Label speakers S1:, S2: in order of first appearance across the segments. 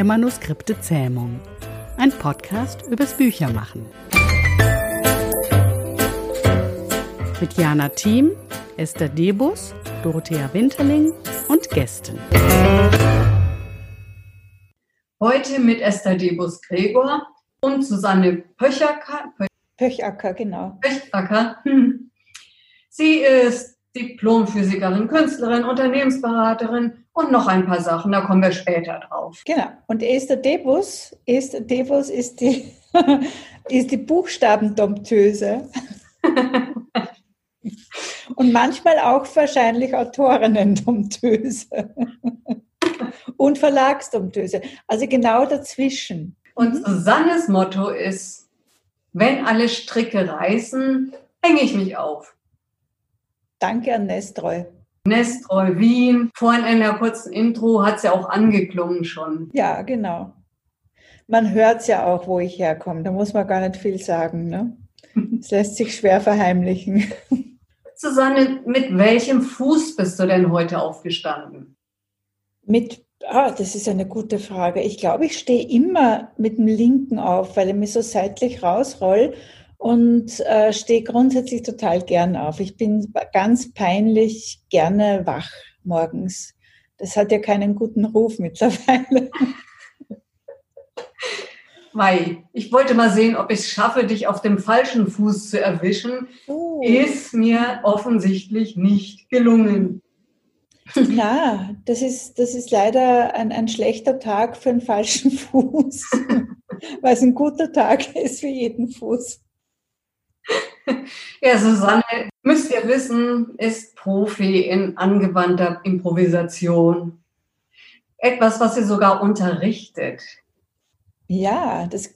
S1: der Manuskripte Zähmung. Ein Podcast übers Büchermachen. Mit Jana Thiem, Esther Debus, Dorothea Winterling und Gästen.
S2: Heute mit Esther Debus Gregor und Susanne Pöchacker.
S3: Pöchacker, genau.
S2: Pöchacker. Hm. Sie ist Diplomphysikerin, Künstlerin, Unternehmensberaterin und noch ein paar Sachen, da kommen wir später drauf.
S3: Genau. Und Esther Debus, Esther Debus ist die, ist die Buchstabendomptöse. und manchmal auch wahrscheinlich Autorinnen-Domptöse. und Verlagsdomptöse. Also genau dazwischen.
S2: Und mhm. Susannes Motto ist, wenn alle Stricke reißen, hänge ich mich auf.
S3: Danke an Nestreu.
S2: Nestreu Wien. Vorhin in der kurzen Intro hat es ja auch angeklungen schon.
S3: Ja, genau. Man hört es ja auch, wo ich herkomme. Da muss man gar nicht viel sagen. Ne? Es lässt sich schwer verheimlichen.
S2: Susanne, mit welchem Fuß bist du denn heute aufgestanden?
S3: Mit, ah, das ist eine gute Frage. Ich glaube, ich stehe immer mit dem linken auf, weil ich mich so seitlich rausroll und äh, stehe grundsätzlich total gern auf. Ich bin ganz peinlich gerne wach morgens. Das hat ja keinen guten Ruf mittlerweile.
S2: Mai, ich wollte mal sehen, ob ich es schaffe, dich auf dem falschen Fuß zu erwischen. Oh. Ist mir offensichtlich nicht gelungen.
S3: Na, das ist, das ist leider ein, ein schlechter Tag für einen falschen Fuß, weil es ein guter Tag ist für jeden Fuß.
S2: Ja, Susanne, müsst ihr wissen, ist Profi in angewandter Improvisation. Etwas, was sie sogar unterrichtet.
S3: Ja, das,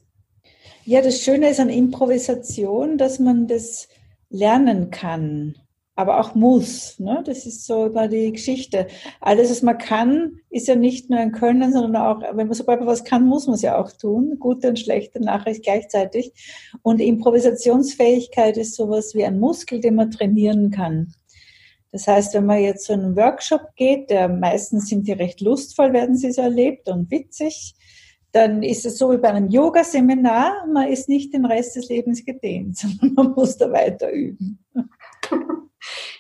S3: ja, das Schöne ist an Improvisation, dass man das lernen kann aber auch muss. Ne? Das ist so immer die Geschichte. Alles, was man kann, ist ja nicht nur ein Können, sondern auch, wenn man sobald man was kann, muss man es ja auch tun. Gute und schlechte Nachricht gleichzeitig. Und Improvisationsfähigkeit ist sowas wie ein Muskel, den man trainieren kann. Das heißt, wenn man jetzt zu einem Workshop geht, der meistens sind die recht lustvoll, werden sie so erlebt und witzig, dann ist es so wie bei einem Yoga-Seminar, man ist nicht den Rest des Lebens gedehnt, sondern man muss da weiter üben.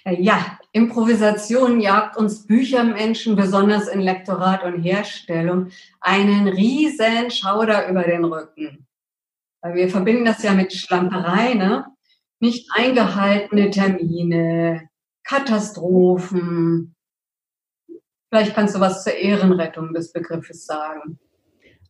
S2: Ja, Improvisation jagt uns Büchermenschen, besonders in Lektorat und Herstellung, einen riesen Schauder über den Rücken. Wir verbinden das ja mit Schlamperei, ne? Nicht eingehaltene Termine, Katastrophen. Vielleicht kannst du was zur Ehrenrettung des Begriffes sagen.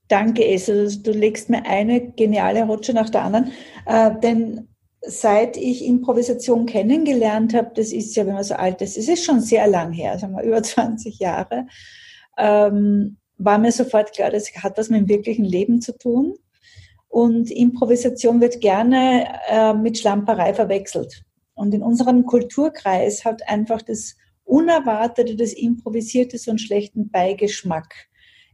S3: Danke, Esel. Du legst mir eine geniale Rutsche nach der anderen. Äh, denn seit ich Improvisation kennengelernt habe, das ist ja, wenn man so alt ist, es ist schon sehr lang her, sagen wir über 20 Jahre, ähm, war mir sofort klar, das hat was mit dem wirklichen Leben zu tun. Und Improvisation wird gerne äh, mit Schlamperei verwechselt. Und in unserem Kulturkreis hat einfach das Unerwartete, das Improvisierte so einen schlechten Beigeschmack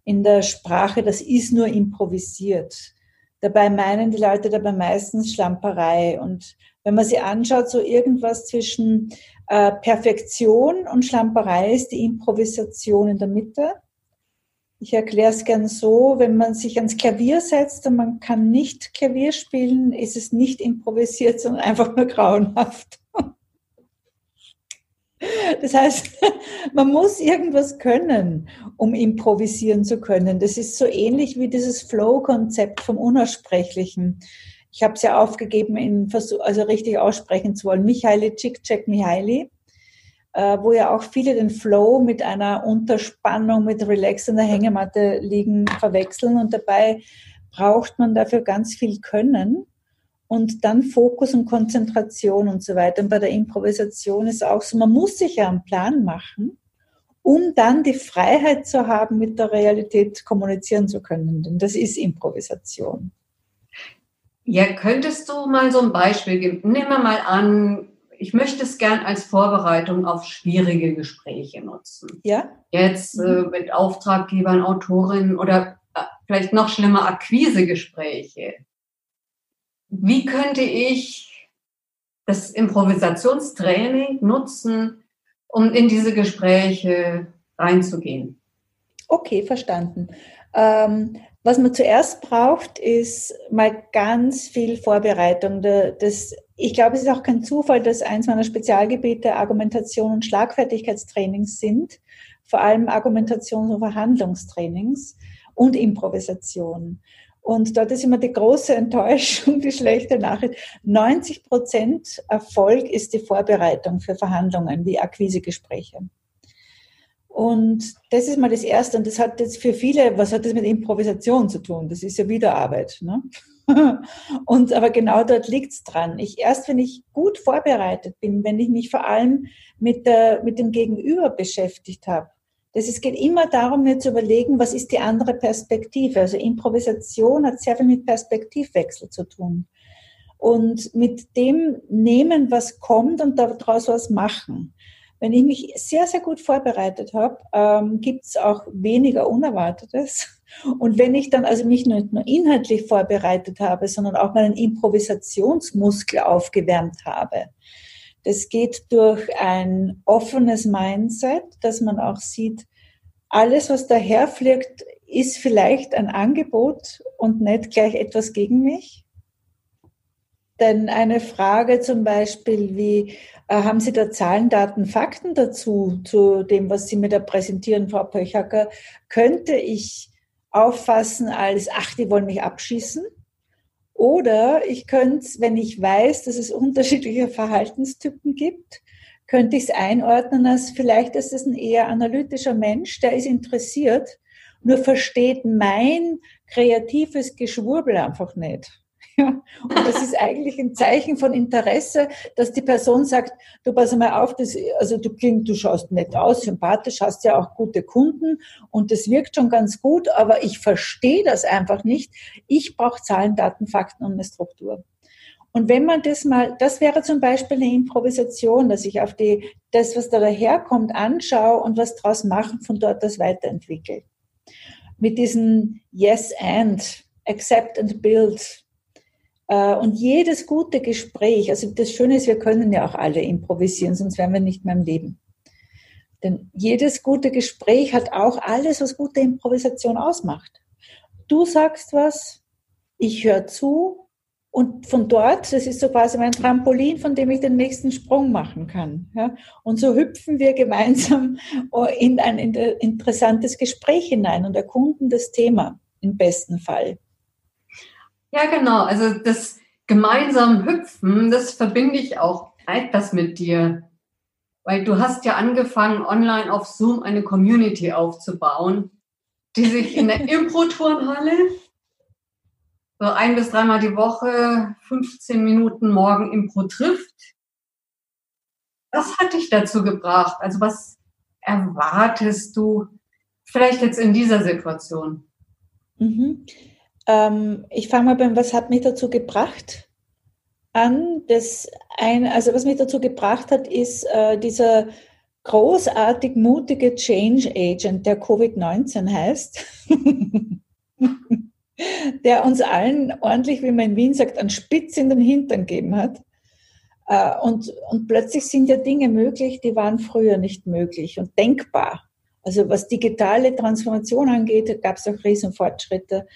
S3: in der Sprache, das ist nur improvisiert. Dabei meinen die Leute dabei meistens Schlamperei. Und wenn man sie anschaut, so irgendwas zwischen äh, Perfektion und Schlamperei ist die Improvisation in der Mitte. Ich erkläre es gern so, wenn man sich ans Klavier setzt und man kann nicht Klavier spielen, ist es nicht improvisiert, sondern einfach nur grauenhaft. Das heißt, man muss irgendwas können, um improvisieren zu können. Das ist so ähnlich wie dieses Flow-Konzept vom Unaussprechlichen. Ich habe es ja aufgegeben, in Versuch, also richtig aussprechen zu wollen. Michaeli Cikcek Mihaili, wo ja auch viele den Flow mit einer Unterspannung, mit Relax in der Hängematte liegen, verwechseln. Und dabei braucht man dafür ganz viel Können und dann Fokus und Konzentration und so weiter. Und bei der Improvisation ist auch so, man muss sich ja einen Plan machen, um dann die Freiheit zu haben, mit der Realität kommunizieren zu können. Denn das ist Improvisation.
S2: Ja, könntest du mal so ein Beispiel geben? Nehmen wir mal an, ich möchte es gern als Vorbereitung auf schwierige Gespräche nutzen.
S3: Ja.
S2: Jetzt äh, mhm. mit Auftraggebern, Autorinnen oder äh, vielleicht noch schlimmer Akquisegespräche wie könnte ich das Improvisationstraining nutzen, um in diese Gespräche reinzugehen?
S3: Okay, verstanden. Ähm, was man zuerst braucht, ist mal ganz viel Vorbereitung. Das, ich glaube, es ist auch kein Zufall, dass eins meiner Spezialgebiete Argumentation und Schlagfertigkeitstrainings sind, vor allem Argumentations- und Verhandlungstrainings und Improvisation. Und dort ist immer die große Enttäuschung, die schlechte Nachricht. 90 Prozent Erfolg ist die Vorbereitung für Verhandlungen wie Akquisegespräche. Und das ist mal das Erste. Und das hat jetzt für viele, was hat das mit Improvisation zu tun? Das ist ja Wiederarbeit. Ne? Und aber genau dort liegt's dran. Ich erst, wenn ich gut vorbereitet bin, wenn ich mich vor allem mit, der, mit dem Gegenüber beschäftigt habe, das es geht immer darum, mir zu überlegen, was ist die andere Perspektive. Also Improvisation hat sehr viel mit Perspektivwechsel zu tun. Und mit dem nehmen, was kommt und daraus was machen. Wenn ich mich sehr, sehr gut vorbereitet habe, ähm, gibt es auch weniger Unerwartetes. Und wenn ich dann also mich nicht nur inhaltlich vorbereitet habe, sondern auch meinen Improvisationsmuskel aufgewärmt habe, das geht durch ein offenes Mindset, dass man auch sieht, alles, was daherfliegt, ist vielleicht ein Angebot und nicht gleich etwas gegen mich. Denn eine Frage zum Beispiel wie, äh, haben Sie da Zahlen, Daten, Fakten dazu, zu dem, was Sie mir da präsentieren, Frau Pöchacker, könnte ich auffassen als, ach, die wollen mich abschießen? Oder ich könnte, wenn ich weiß, dass es unterschiedliche Verhaltenstypen gibt, könnte ich es einordnen als vielleicht ist es ein eher analytischer Mensch, der ist interessiert, nur versteht mein kreatives Geschwurbel einfach nicht. Ja, und das ist eigentlich ein Zeichen von Interesse, dass die Person sagt, du pass mal auf, das, also du klingst, du schaust nett aus, sympathisch, hast ja auch gute Kunden und das wirkt schon ganz gut, aber ich verstehe das einfach nicht. Ich brauche Zahlen, Daten, Fakten und eine Struktur. Und wenn man das mal, das wäre zum Beispiel eine Improvisation, dass ich auf die, das, was da daherkommt, anschaue und was draus machen, von dort das weiterentwickle. Mit diesen Yes and, Accept and Build, und jedes gute Gespräch, also das Schöne ist, wir können ja auch alle improvisieren, sonst wären wir nicht mehr im Leben. Denn jedes gute Gespräch hat auch alles, was gute Improvisation ausmacht. Du sagst was, ich höre zu und von dort, das ist so quasi mein Trampolin, von dem ich den nächsten Sprung machen kann. Ja? Und so hüpfen wir gemeinsam in ein interessantes Gespräch hinein und erkunden das Thema im besten Fall.
S2: Ja, genau. Also das gemeinsam Hüpfen, das verbinde ich auch etwas mit dir. Weil du hast ja angefangen, online auf Zoom eine Community aufzubauen, die sich in der Impro-Turnhalle so ein bis dreimal die Woche 15 Minuten morgen Impro trifft. Was hat dich dazu gebracht? Also was erwartest du vielleicht jetzt in dieser Situation?
S3: Mhm. Ähm, ich fange mal beim, was hat mich dazu gebracht? An. Das ein, also was mich dazu gebracht hat, ist äh, dieser großartig mutige Change Agent, der Covid-19 heißt, der uns allen ordentlich, wie man in Wien sagt, einen Spitz in den Hintern gegeben hat. Äh, und, und plötzlich sind ja Dinge möglich, die waren früher nicht möglich und denkbar. Also was digitale Transformation angeht, gab es auch riesen Fortschritte.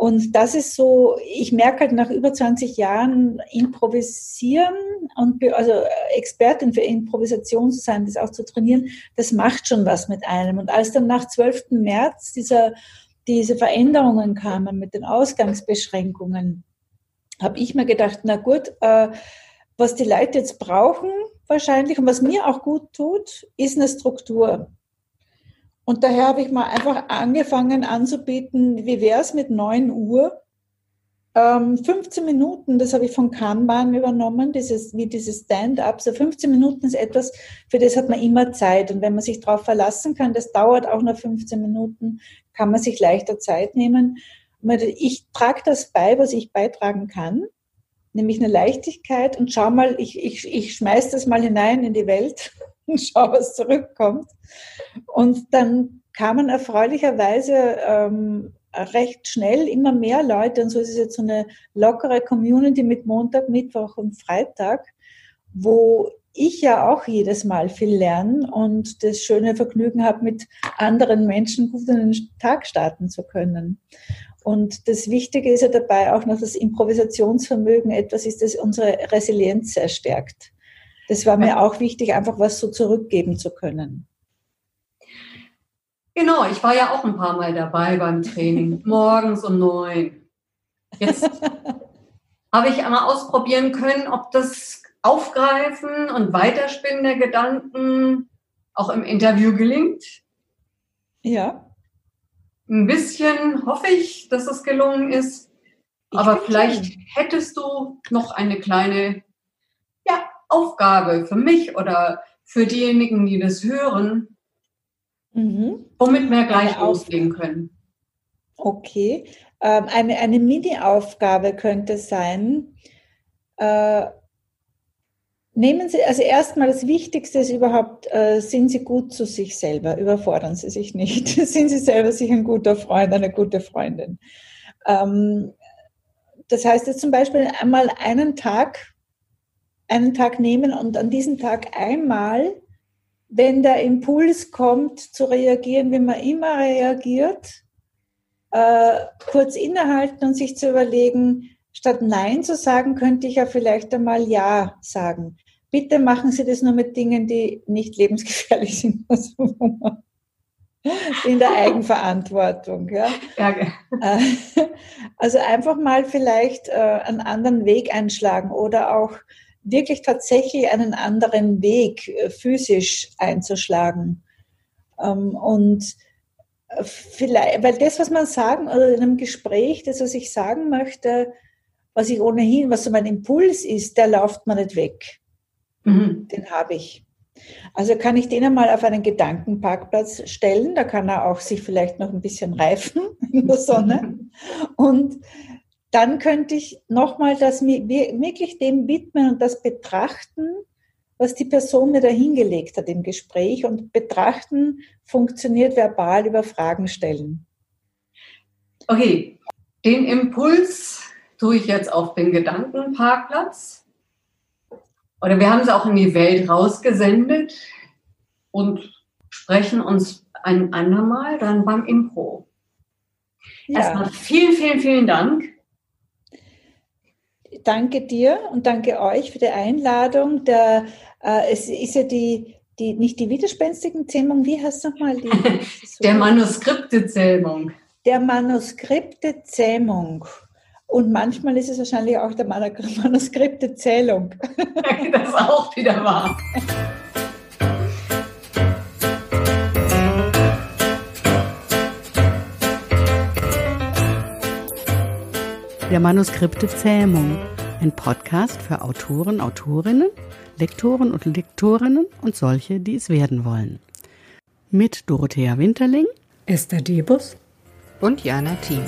S3: Und das ist so, ich merke halt nach über 20 Jahren improvisieren und also Expertin für Improvisation zu sein, das auch zu trainieren, das macht schon was mit einem. Und als dann nach 12. März dieser, diese Veränderungen kamen mit den Ausgangsbeschränkungen, habe ich mir gedacht, na gut, äh, was die Leute jetzt brauchen wahrscheinlich und was mir auch gut tut, ist eine Struktur. Und daher habe ich mal einfach angefangen anzubieten, wie wäre es mit 9 Uhr? Ähm, 15 Minuten, das habe ich von Kanban übernommen, dieses, wie dieses Stand-up. So 15 Minuten ist etwas, für das hat man immer Zeit. Und wenn man sich darauf verlassen kann, das dauert auch nur 15 Minuten, kann man sich leichter Zeit nehmen. Ich trage das bei, was ich beitragen kann, nämlich eine Leichtigkeit und schau mal, ich, ich, ich schmeiß das mal hinein in die Welt schau, was zurückkommt. Und dann kamen erfreulicherweise ähm, recht schnell immer mehr Leute, und so ist es jetzt so eine lockere Community mit Montag, Mittwoch und Freitag, wo ich ja auch jedes Mal viel lerne und das schöne Vergnügen habe, mit anderen Menschen gut in den Tag starten zu können. Und das Wichtige ist ja dabei auch noch, dass Improvisationsvermögen etwas ist, das unsere Resilienz sehr stärkt. Das war mir auch wichtig, einfach was so zurückgeben zu können.
S2: Genau, ich war ja auch ein paar Mal dabei beim Training, morgens um neun. Jetzt habe ich einmal ausprobieren können, ob das Aufgreifen und Weiterspinnen der Gedanken auch im Interview gelingt.
S3: Ja.
S2: Ein bisschen hoffe ich, dass es gelungen ist. Ich Aber vielleicht hättest du noch eine kleine Aufgabe für mich oder für diejenigen, die das hören, mhm. womit wir gleich eine loslegen können.
S3: Okay. Ähm, eine eine Mini-Aufgabe könnte sein, äh, Nehmen Sie, also erstmal das Wichtigste ist überhaupt, äh, sind Sie gut zu sich selber, überfordern Sie sich nicht. sind Sie selber sich ein guter Freund, eine gute Freundin. Ähm, das heißt jetzt zum Beispiel einmal einen Tag, einen Tag nehmen und an diesem Tag einmal, wenn der Impuls kommt, zu reagieren, wie man immer reagiert, äh, kurz innehalten und sich zu überlegen, Statt Nein zu sagen, könnte ich ja vielleicht einmal Ja sagen. Bitte machen Sie das nur mit Dingen, die nicht lebensgefährlich sind. in der Eigenverantwortung. Ja. ja also einfach mal vielleicht äh, einen anderen Weg einschlagen oder auch wirklich tatsächlich einen anderen Weg äh, physisch einzuschlagen. Ähm, und äh, vielleicht, weil das, was man sagen, oder in einem Gespräch, das, was ich sagen möchte, was ich ohnehin, was so mein Impuls ist, der läuft mir nicht weg. Mhm. Den habe ich. Also kann ich den einmal auf einen Gedankenparkplatz stellen, da kann er auch sich vielleicht noch ein bisschen reifen in der Sonne. Und dann könnte ich nochmal das wirklich dem widmen und das betrachten, was die Person mir da hingelegt hat im Gespräch und betrachten funktioniert verbal über Fragen stellen.
S2: Okay, den Impuls tue ich jetzt auf den Gedankenparkplatz. Oder wir haben sie auch in die Welt rausgesendet und sprechen uns ein andermal dann beim Impro. Ja. Erstmal vielen, vielen, vielen Dank.
S3: Danke dir und danke euch für die Einladung. Der, äh, es ist ja die, die, nicht die widerspenstigen Zähmung, wie heißt es nochmal?
S2: Der Manuskripte-Zähmung.
S3: Der Manuskripte-Zähmung. Und manchmal ist es wahrscheinlich auch der Manuskripte-Zählung.
S2: das ist auch wieder wahr.
S1: Der Manuskripte Zähmung, ein Podcast für Autoren, Autorinnen, Lektoren und Lektorinnen und solche, die es werden wollen. Mit Dorothea Winterling,
S4: Esther Debus
S1: und Jana Thiem.